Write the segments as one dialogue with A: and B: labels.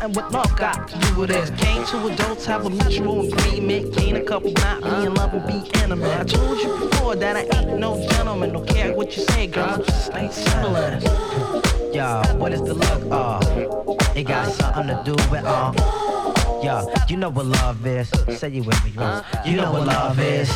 A: Front what love got to do with this. Came to adults, have a mutual agreement. Gain a couple, not me in love and be intimate. I told you before that I ain't no gentleman. Don't care what you say, girl, just ain't settling.
B: Yo, what is the look of? It got something to do with all. Uh, yo, you know what love is. Say you with me, bro. You know what love is.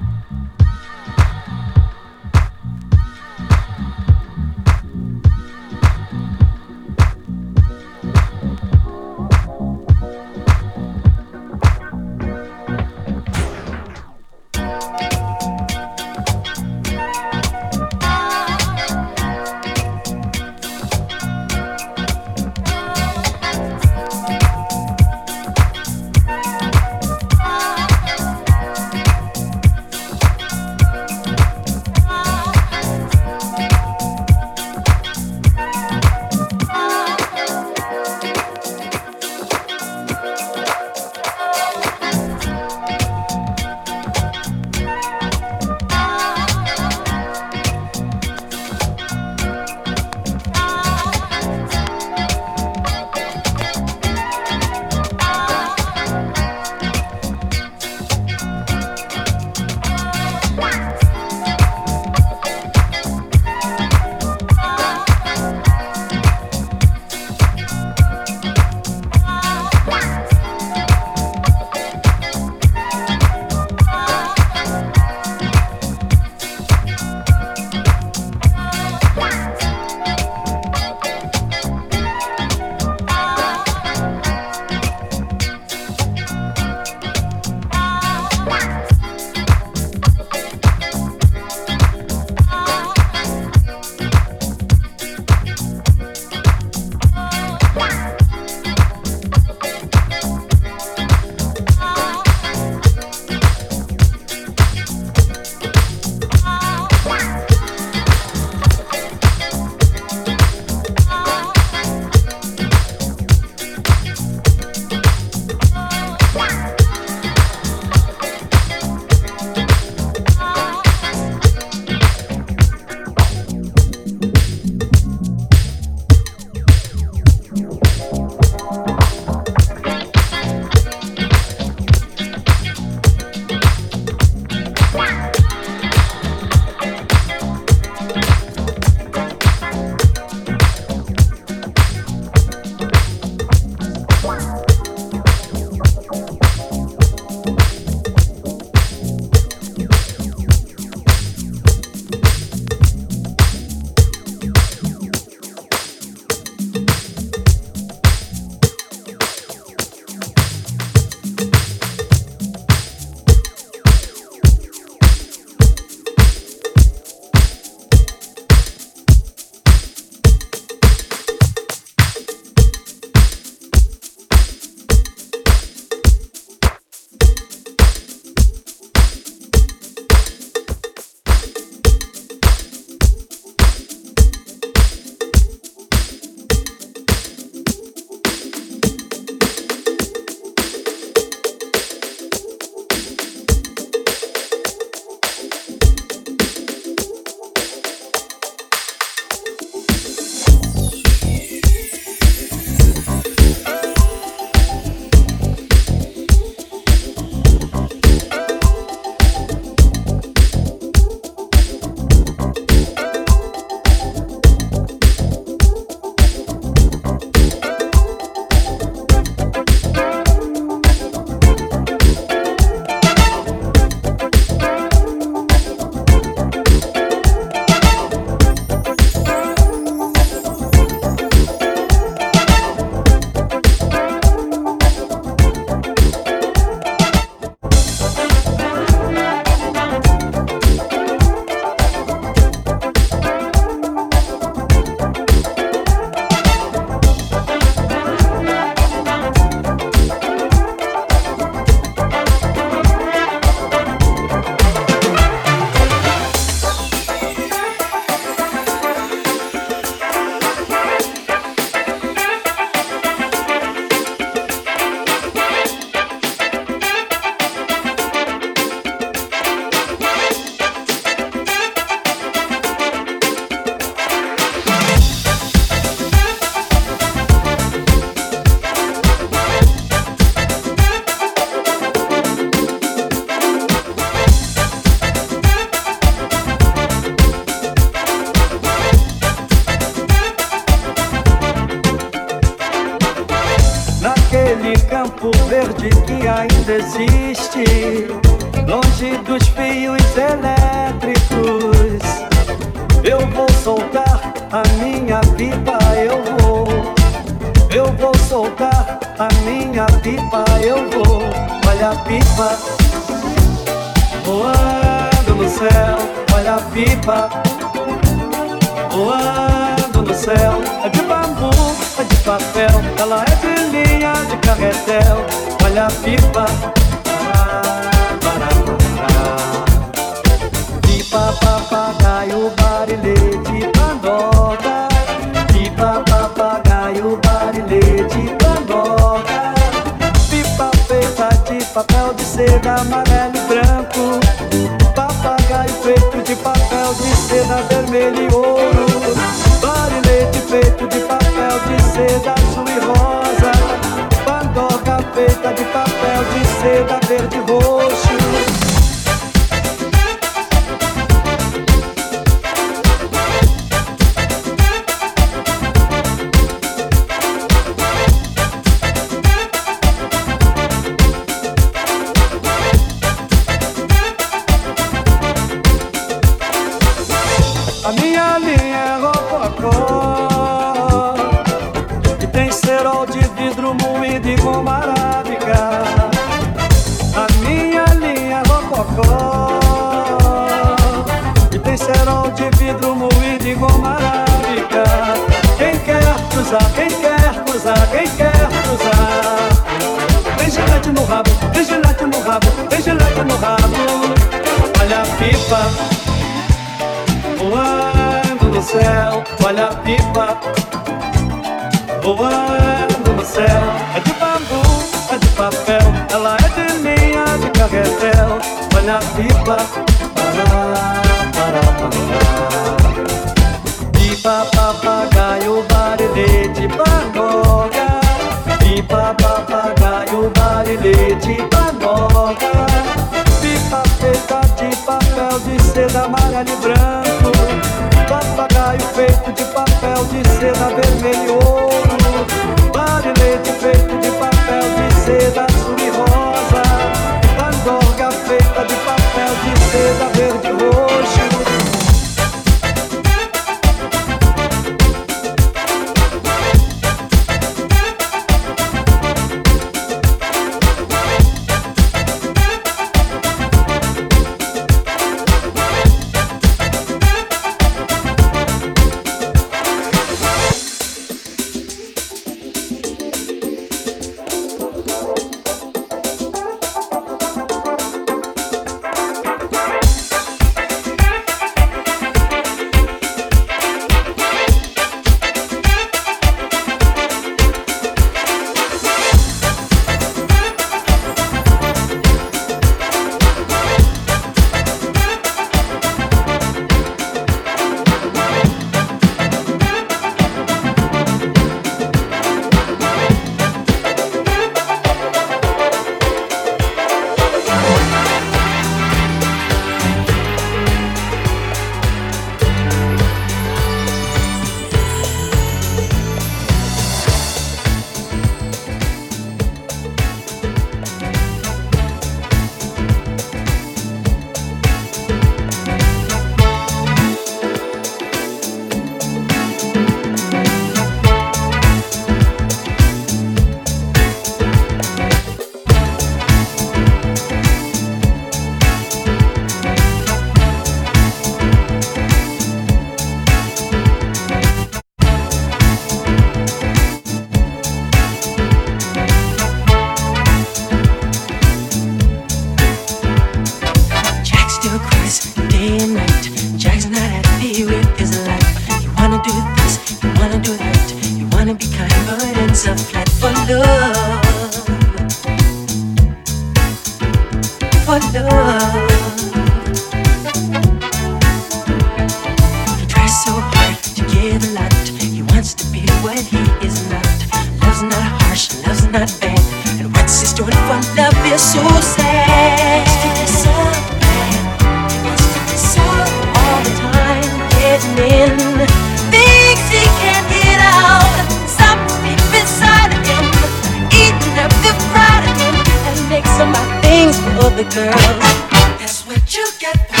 C: Just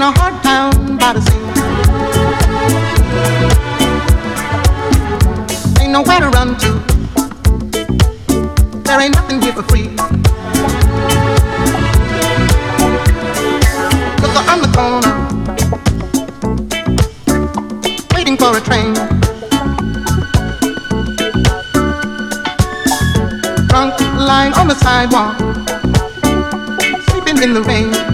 D: In a hard town by the sea. Ain't nowhere to run to. There ain't nothing here for free. Look around the corner, waiting for a train. Drunk, lying on the sidewalk, sleeping in the rain.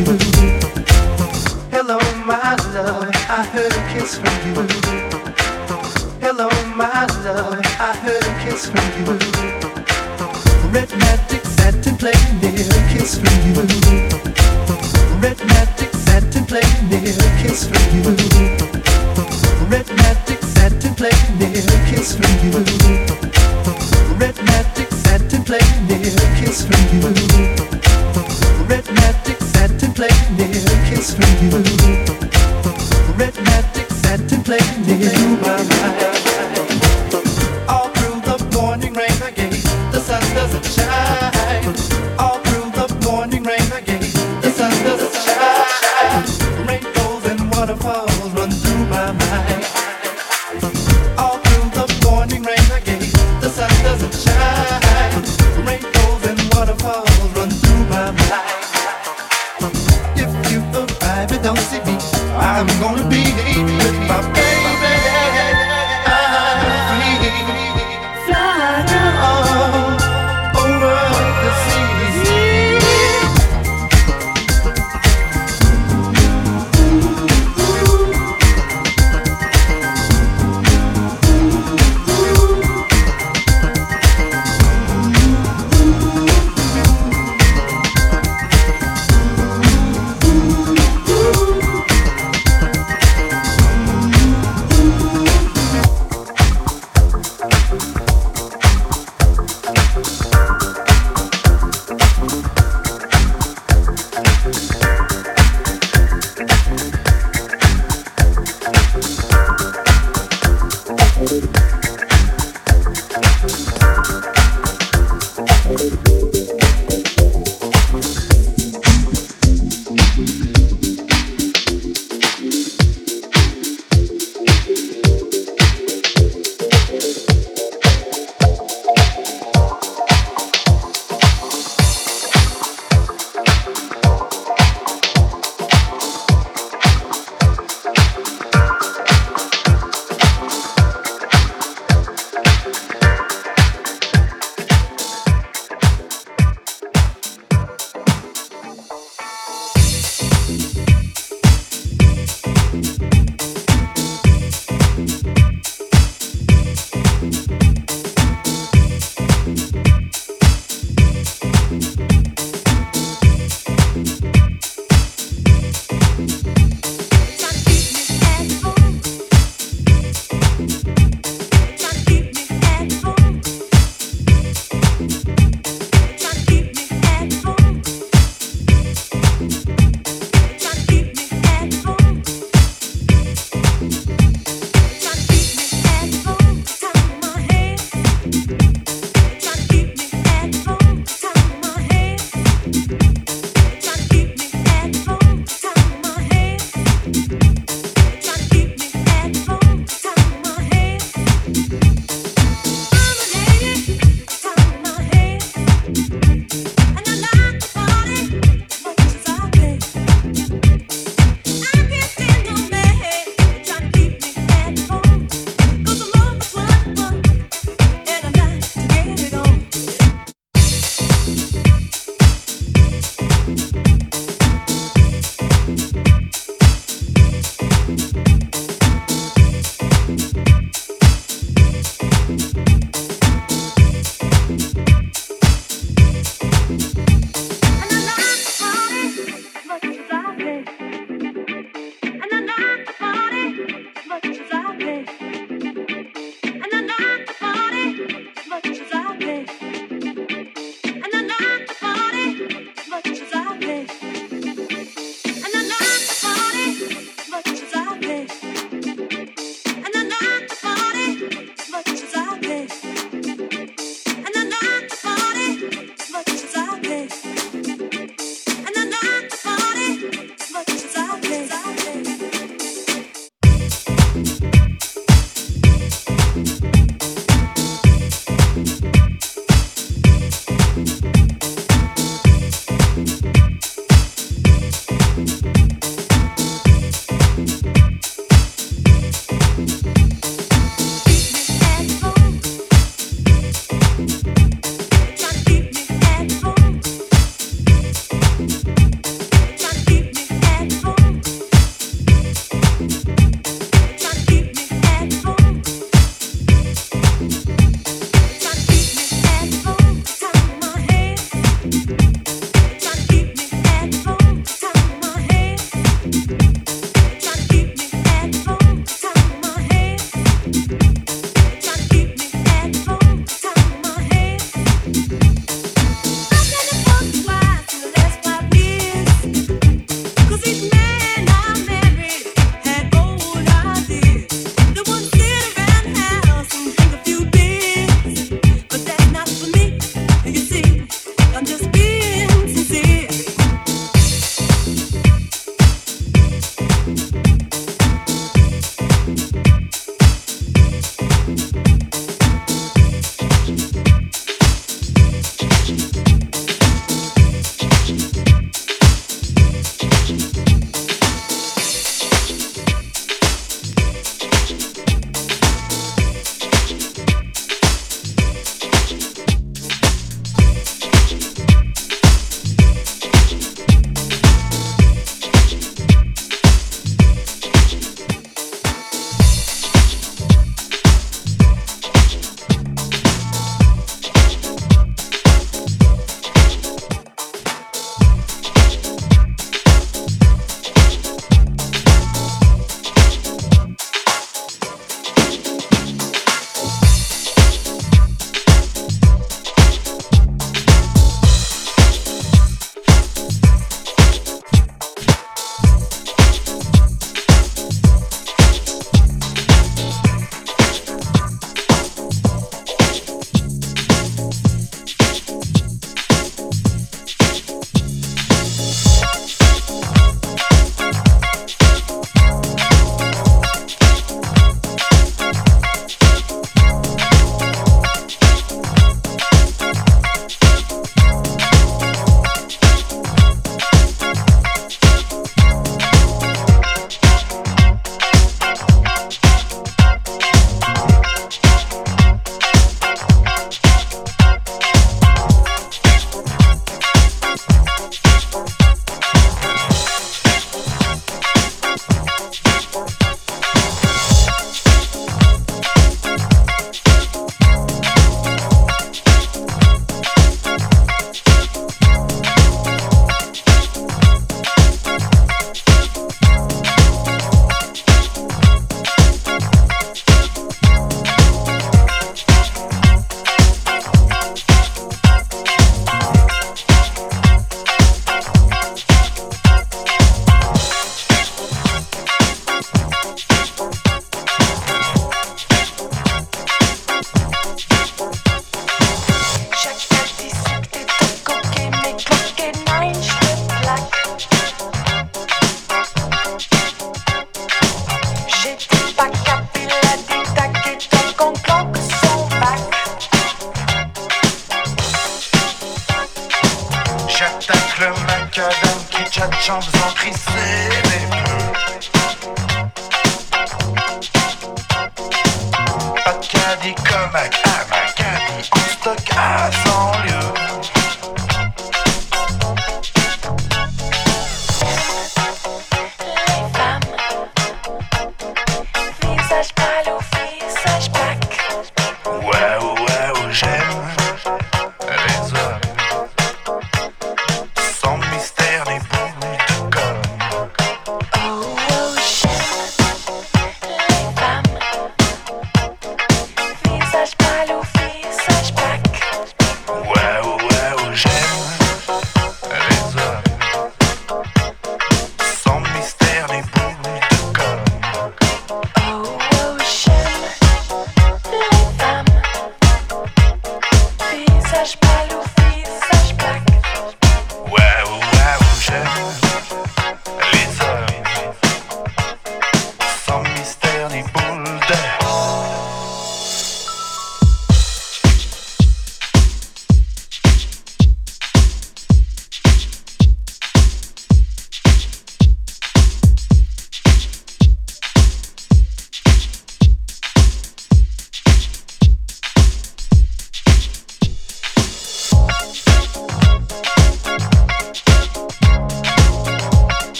E: Hello, my love, I heard a kiss from you. Hello, my love, I heard a kiss from you. Red magic satin playing near a kiss from you. Red magic satin playing near a kiss from you. Red magic satin playing near a kiss from you. Red magic satin playing near a kiss from you. Red magic satin plate near a kiss from you. Red magic satin plate near you, my mind.